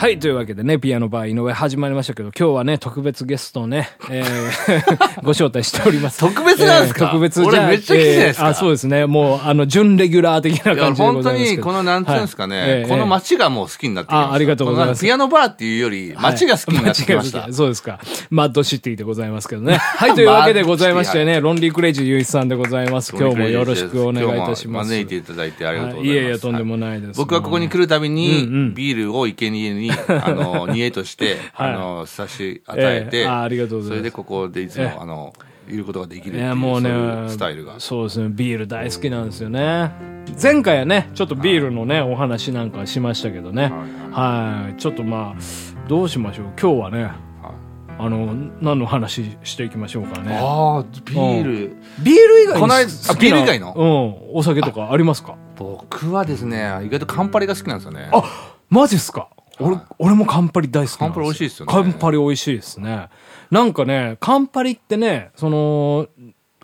はい、というわけでね、ピアノバー井上始まりましたけど、今日はね、特別ゲストをね、えー ご招待しております。特別なんですか？えー特別俺めっちゃ来てないですか？あ、そうですね。もう、あの、準レギュラー的な感じで本当。に、この、なんていうんですかね、はいええこの街がもう好きになってきました。あありがとうございますピアノバーっていうより、街が好きになってきました。はいそうですか。マッドシティでございますけどね。はい、というわけでございましてね、ロンリークレイジーゆういちさんでございます。今日もよろしくお願いいたします。招いていただいてありがとうございます。はいいえいえとんでもないです僕はここに来るたびに、ビールを生贄に、あの、煮えとして、はいあの、差し与えて、ええあありがとうございますそれでここでいつも、ええあの、いることができるっていう、もうねそういうスタイルが。そうですね、ビール大好きなんですよね。前回はね、ちょっとビールのね、お話なんかしましたけどね。はい。ちょっとまあ、どうしましょう。今日はね、はいあの、何の話していきましょうかね。ああ、ビール。ビール以外のあビール以外の？うん。お酒とかありますか？僕はですね、意外とカンパリが好きなんですよね。あ、マジっすか？俺、俺もカンパリ大好きなんですよ。カンパリ美味しいですよねカンパリ美味しいですね。なんかね、カンパリってね、その、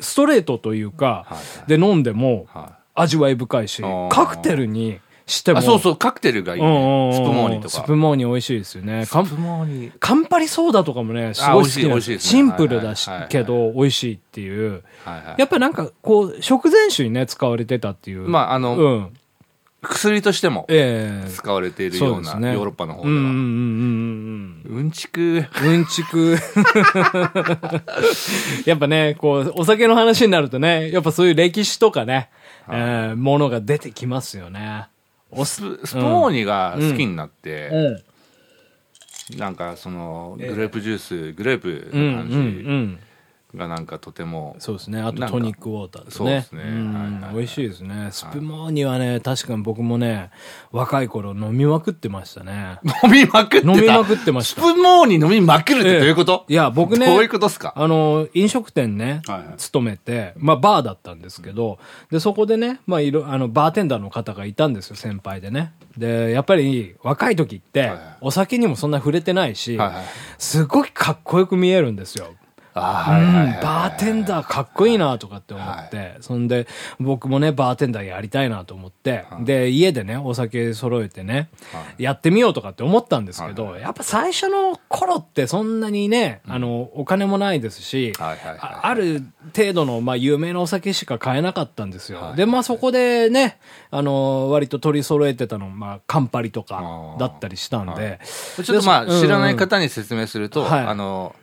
ストレートというか、はいで飲んでもはい味わい深いしカクテルにしても、あ、そうそう、カクテルがいい。スプモーニとか。スプモーニ美味しいですよね。カンスプモーニ。カンパリソーダとかもね、すごい好きなシンプルだしはいはいはいけど、美味しいっていう。はいはい。やっぱなんか、こう、食前酒にね、使われてたっていう。まあ、あの、うん。薬としてもええ使われているような。ヨーロッパの方では。うんうんうんうんうん。うんちく。うんちく。やっぱね、こう、お酒の話になるとね、やっぱそういう歴史とかね、えーものが出てきますよね。おスプ、スプモーニが好きになって、うん。なんかその、グレープジュース、グレープうん、うん、うの感ん。じがなんかとても、そうですね。あとトニックウォーターとね。そうですね美味しいですね。スプモーニはね、確かに僕もね、若い頃飲みまくってましたね。飲みまくってた？飲みまくってましたスプモーニ飲みまくるってどういうこと、いや、僕ね、どういうことっすか？あの、飲食店ね、勤めて、まあ、バーだったんですけど、で、そこでね、まあ、いろ、あの、バーテンダーの方がいたんですよ、先輩でね。で、やっぱり、若い時って、お酒にもそんな触れてないし、すごいかっこよく見えるんですよ。バーテンダーかっこいいなとかって思って、そんで、僕もね、バーテンダーやりたいなと思って、で、家でね、お酒揃えてね、やってみようとかって思ったんですけど、やっぱ最初の頃ってそんなにね、あの、お金もないですし、はいはいはいあある程度の、まあ、有名なお酒しか買えなかったんですよ。で、まあ、そこでね、あの、割と取り揃えてたの、まあ、カンパリとかだったりしたんで、ちょっとまあ、知らない方に説明すると、はい。あの、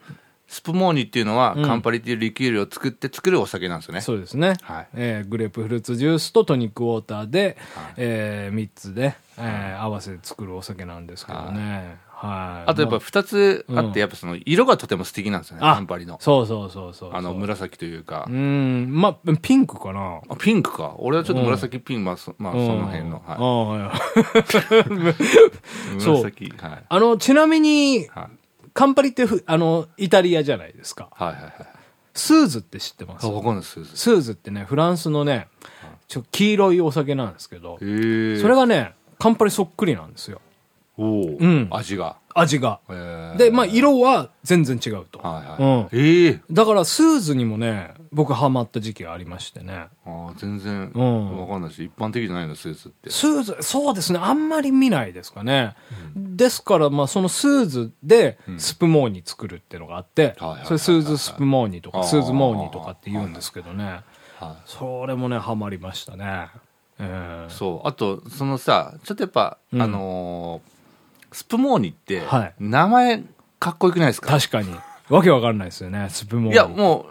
スプモーニっていうのは、カンパリっていうリキュールを作って作るお酒なんですよね。そうですね、はいえーグレープフルーツジュースとトニックウォーターで、えー、3つで、えー合わせて作るお酒なんですけどね。はい。あとやっぱま二つあって、うんやっぱその色がとても素敵なんですよね、あカンパリの。そうそうそうそう。あの、紫というかう。ん、まあ、ピンクかな。あピンクか。俺はちょっと紫ピンク、まあ、そまあ、その辺の。あはあはい い。そう紫。はい。あの、ちなみに、はいカンパリってふ、あの、イタリアじゃないですか。はいはいはい。スーズって知ってます？あ、わかんないです。へスーズってね、フランスのね、ちょ黄色いお酒なんですけど、え。それがね、カンパリそっくりなんですよ。おお、うん味が。味が。で、まあ、色は全然違うと。はいはい。うんええだから、スーズにもね、僕ハマった時期がありましてね。ああ、全然、うんわかんないし、一般的じゃないの、スーズって。スーズ、そうですね、あんまり見ないですかね。ですから、まあ、そのスーズで、スプモーニ作るっていうのがあってはいはいはいはい、それスーズスプモーニとか、スーズモーニとかって言うんですけどね。はそれもね、ハマりましたね。えい。そう。あと、そのさ、ちょっとやっぱ、うんあのースプモーニって、はい名前かっこよくないですか？確かに。わけわかんないですよね、スプモーニ。いや、もう、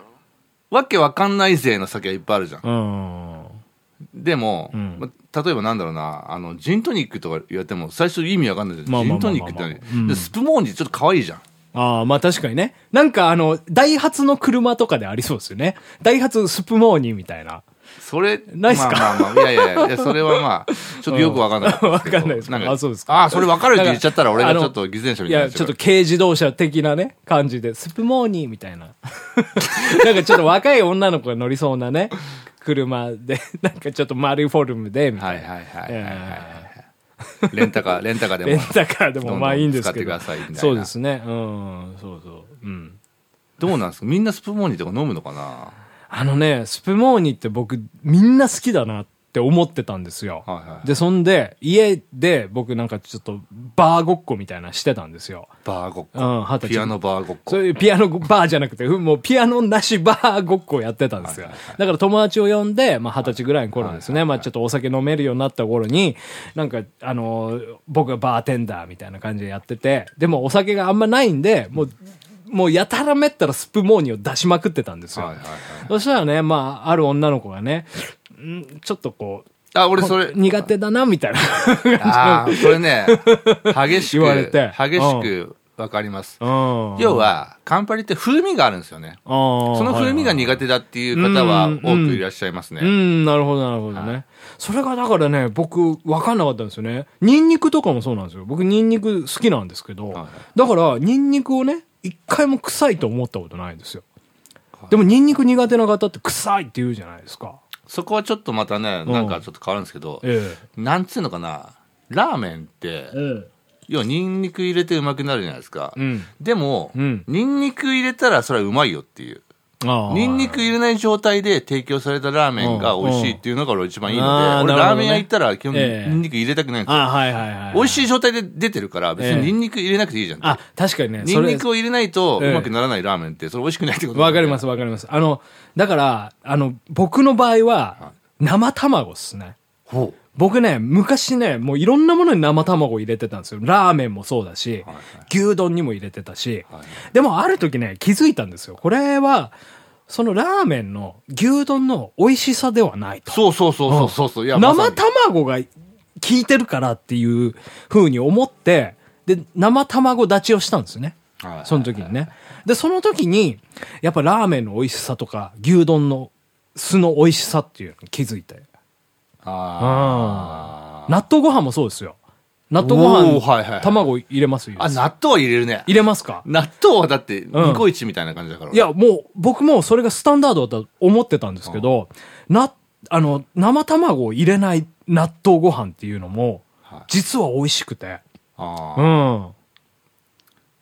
わけわかんない勢の酒はいっぱいあるじゃん。うん。でも、うんま例えばなんだろうな、あの、ジントニックとか言われても、最初意味わかんないじゃん。ジントニックって何、うんでスプモーニってちょっと可愛いじゃん。ああ、まあ確かにね。なんかあの、ダイハツの車とかでありそうですよね。ダイハツスプモーニみたいな。それ、ないっすか？まあまあまあ、いやいやいや、それはまあ、ちょっとよくわかんない。わかんないですか？あそうですかああ、それわかるって言っちゃったら俺がちょっと偽善者みいや、たいになっちゃうちょっと軽自動車的なね、感じで、スプモーニーみたいな。なんかちょっと若い女の子が乗りそうなね、車で、なんかちょっと丸いフォルムで、みたはいいな。はいはいはいはいえはい。レンタカー、レンタカーでも。レンタカーでもまあいいんですけど。使ってくださいみたいなそうですね。うん、そうそう。うん。どうなんですか？みんなスプモーニーとか飲むのかな？あのね、スプモーニーって僕、みんな好きだなって思ってたんですよ。で、そんで、家で僕なんかちょっとバーごっこみたいなのしてたんですよ。バーごっこ。うん、二十歳。ピアノバーごっこ。そういうピアノバーじゃなくて、うんもうピアノなしバーごっこをやってたんですよ。だから友達を呼んで、まあ二十歳ぐらいの頃ですね、まあちょっとお酒飲めるようになった頃に、なんか、あの、僕がバーテンダーみたいな感じでやってて、でもお酒があんまないんで、もう、もうやたらめったらスプモーニーを出しまくってたんですよ。そしたらね、まあ、ある女の子がね、んちょっとこう、あ、俺それ、苦手だな、みたいな。ああ、それね、激しく、言われて激しくわかります。うん。要は、カンパリって風味があるんですよね。そその風味が苦手だっていう方は多くいらっしゃいますね。うん、なるほど、なるほどね。それがだからね、僕、わかんなかったんですよね。ニンニクとかもそうなんですよ。僕、ニンニク好きなんですけど、はいだから、ニンニクをね、一回も臭いと思ったことないんですよ。でも、ニンニク苦手な方って臭いって言うじゃないですか。そこはちょっとまたね、なんかちょっと変わるんですけど、えなんつうのかな、ラーメンってえ。、え要はニンニク入れてうまくなるじゃないですか。え。うん。でも、うんニンニク入れたらそれはうまいよっていう。ニンニク入れない状態で提供されたラーメンが美味しいっていうのが俺一番いいので、俺ラーメン屋行ったら基本ええニンニク入れたくないんですよ。あはいはいはい。美味しい。い状態で出てるから別にニンニク入れなくていいじゃん。あ、確かにね。ニンニクを入れないとええうまくならないラーメンってそれ美味しくないってことわかりますすわかります。あの、だから、あの、僕の場合は、生卵っすね。ほ僕ね、昔ね、もういろんなものに生卵入れてたんですよ。ラーメンもそうだし、牛丼にも入れてたし、はいでもある時ね、気づいたんですよ。これは、そのラーメンの牛丼の美味しさではないと。そうそうそうそうそうそう。いや、まさ生に卵が効いてるからっていう風に思って、で、生卵立ちをしたんですよね。はいその時にね。で、その時に、やっぱラーメンの美味しさとか、牛丼の酢の美味しさっていうのに気づいて。あ納豆ご飯もそうですよ。納豆ご飯、はいはいはい卵入れますあ、納豆は入れるね。入れますか？納豆はだって、ニコイチみたいな感じだから。いや、もう、僕もそれがスタンダードだと思ってたんですけど、な、あの、生卵を入れない納豆ご飯っていうのもはい、実は美味しくて。あうーん。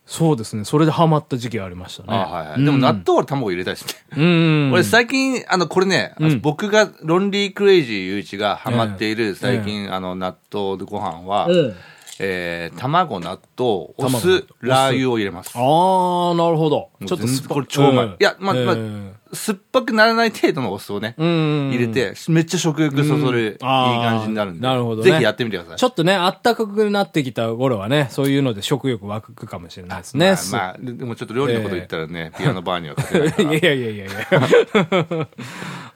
そうですね。それでハマった時期がありましたね。はいはい。でも納豆は卵入れたいですね。うん。俺最近、あの、これね、僕が、ロンリークレイジーゆういちがハマっている最近、あの、納豆ご飯は、うんえー、卵、納豆、お卵酢、ラー油を入れます。あー、なるほど。ちょっと全然酸っぱこれ超うまい。んいや、まあ、ま酸っぱくならない程度のお酢をね、うん。入れて、めっちゃ食欲そそる、いい感じになるんで。なるほどねぜひやってみてください。ちょっとね、あったかくなってきた頃はね、そういうので食欲湧くかもしれないですね。まあ、まあ、でもちょっと料理のこと言ったらね、ピアノバーには勝てないか いやいやいやいや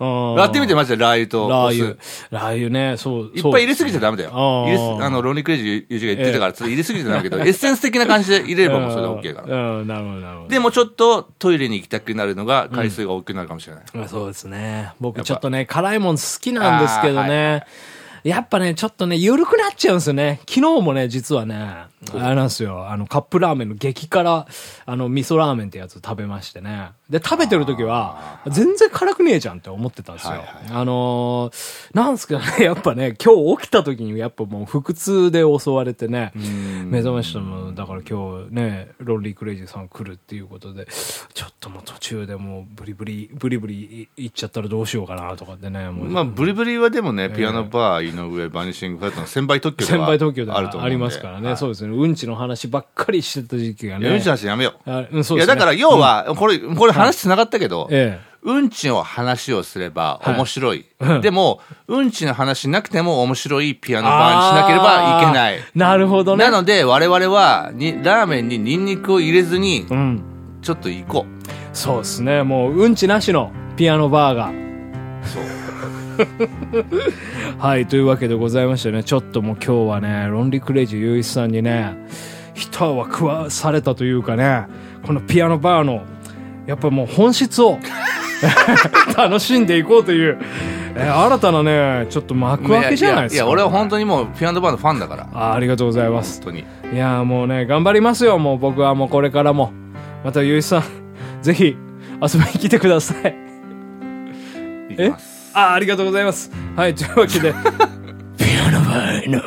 いや。うんら。やってみて、マジでラー油と。ラー油。ラー油ね、そう。いっぱい入れすぎちゃダメだよ。あの、ロンリークレイジーゆうじが言ってたから、ちょっと入れすぎちゃダメだけど、エッセンス的な感じで入れればもうそれで OK から。うん、うんなるほど、なるほど。でもちょっとトイレに行きたくなるのが回数が多くなるかもしれない。まあそうですね。僕ちょっとね、辛いもん好きなんですけどね。やっぱね、ちょっとね、緩くなっちゃうんですよね。昨日もね、実はね、あれなんですよ。あの、カップラーメンの激辛、あの、味噌ラーメンってやつ食べましてね。で、食べてる時は、全然辛くねえじゃんって思ってたんですよ。あのーなんですけどね、やっぱね、今日起きた時にやっぱもう腹痛で襲われてね、目覚ましも、だから今日ね、ロンリークレイジーさん来るっていうことで、ちょっともう途中でもうブリブリ、ブリブリいっちゃったらどうしようかなとかってね、もう。まあ、ブリブリはでもね、ピアノバー、井上、バニシングフラットの先輩特許であると思うんでありますからね、はいそうですね。うんちの話ばっかりしてた時期がね。うんちの話やめよう。あうん、そういや、ですね。だから要は、これ、これ話繋がったけど、ええ。うんちの話をすればはい面白い。うんでも、うんちの話なくても面白いピアノバーにしなければいけない。なるほどね。なので、我々はに、ラーメンにニンニクを入れずに、うん。ちょっと行こそうですね。もう、うんちなしのピアノバーが。う。そう。はい、というわけでございましてね、ちょっともう今日はね、ロンリークレイジーゆういちさんにね、一泡食わされたというかね、このピアノバーの、やっぱもう本質を 楽しんでいこうというえー新たなねちょっと幕開けじゃないですか。いや、俺は本当にもうピアノバーのファンだから。あありがとうございます。本当に。いやーもうね頑張りますよ。もう僕はもうこれからも。またゆいさん ぜひ遊びに来てください。いきます。ああありがとうございます。はいというわけで。ピアノバーの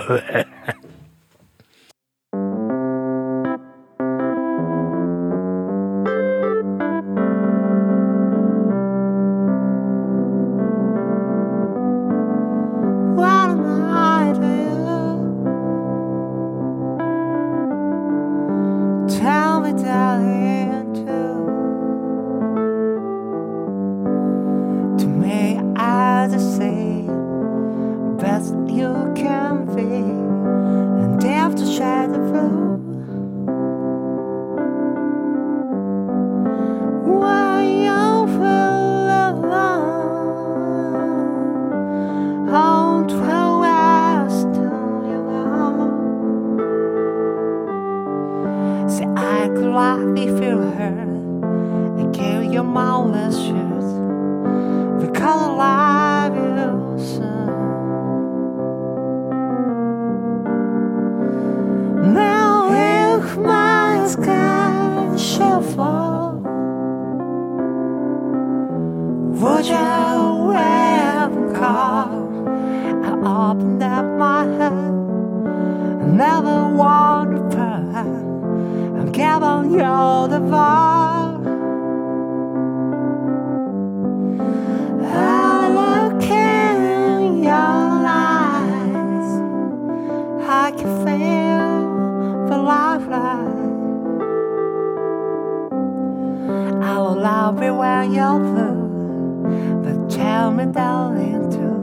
I opened up my heart. I never to part. I'm giving you the bar. I look in your eyes. I can feel the lifeline. I will love you when you're through. But tell me, darling, too,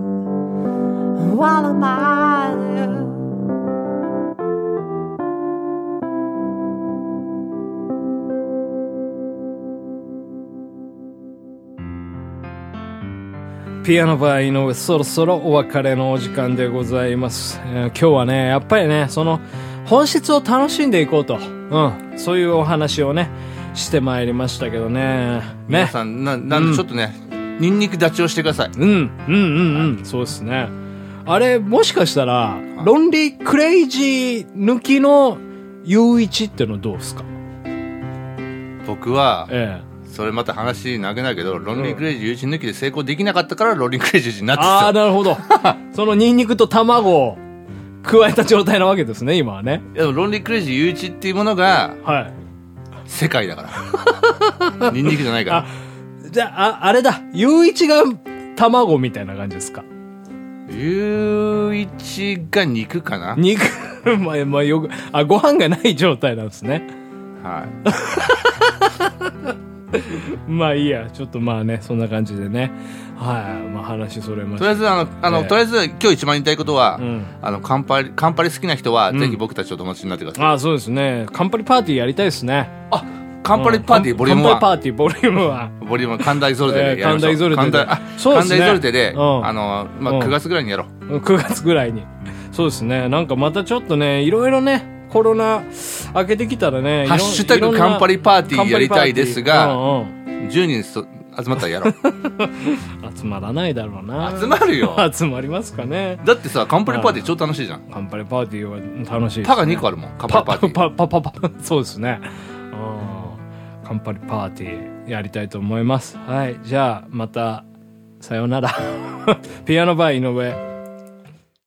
ピアノバー井上そろそろお別れのお時間でございます、えー今日はねやっぱりねその本質を楽しんでいこうと、うん、そういうお話をねしてまいりましたけどね。ね。皆さん、な、なんでちょっとね、ニンニク立ちをしてください。うん。うんうんうん。そうですねあれもしかしたらロンリークレイジー抜きの U1 ってのどうですか？僕は、ええそれまた話長くなるけど、ロンリークレイジー友人抜きで成功できなかったから、ロンリークレイジーになってああた。なるほど そのニンニクと卵を 加えた状態なわけですね今はねいやロンリークレイジー友一っていうものがはい世界だから。ニンニクじゃないかあじゃあ、あ、あれだ。ゆういちが卵みたいな感じですか？ら。友一が肉かな？肉、まあ、まあ、よく、あ、ご飯がない状態なんですね。はい。まあいいや。ちょっとまあね、そんな感じでね。はい。まあ話それました。とりあえず、あの、あの、ええとりあえず、今日一番言いたいことは、うんあの、カンパリ、カンパリ好きな人は、んぜひ僕たちと友達になってください。あそうですね。カンパリパーティーやりたいですね。あ、カンパリパーティーボリュームカンパリパ1。ーティーボリューム1。ボリューム神田イゾルテでやりましょう。えー神田イゾルテで神田イゾルテで、うんあの、まあ、うん9月ぐらいにやろう。9月ぐらいに。そうですね。なんかまたちょっとね、いろいろね、コロナ明けてきたらね、ハッシュタグカンパリパーティーやりたいですがうんうん10人そ集まったらやろう。集まらないだろうな。集まるよ。集まりますかね。だってさ、カンパリパーティー超楽しいじゃん。カンパリパーティーは楽しいね。パが2個あるもん、カンパリパーティー。パパパパパそうですね。カンパリパーティーやりたいと思います。はい。じゃあ、また、さようなら。ピアノバー井上。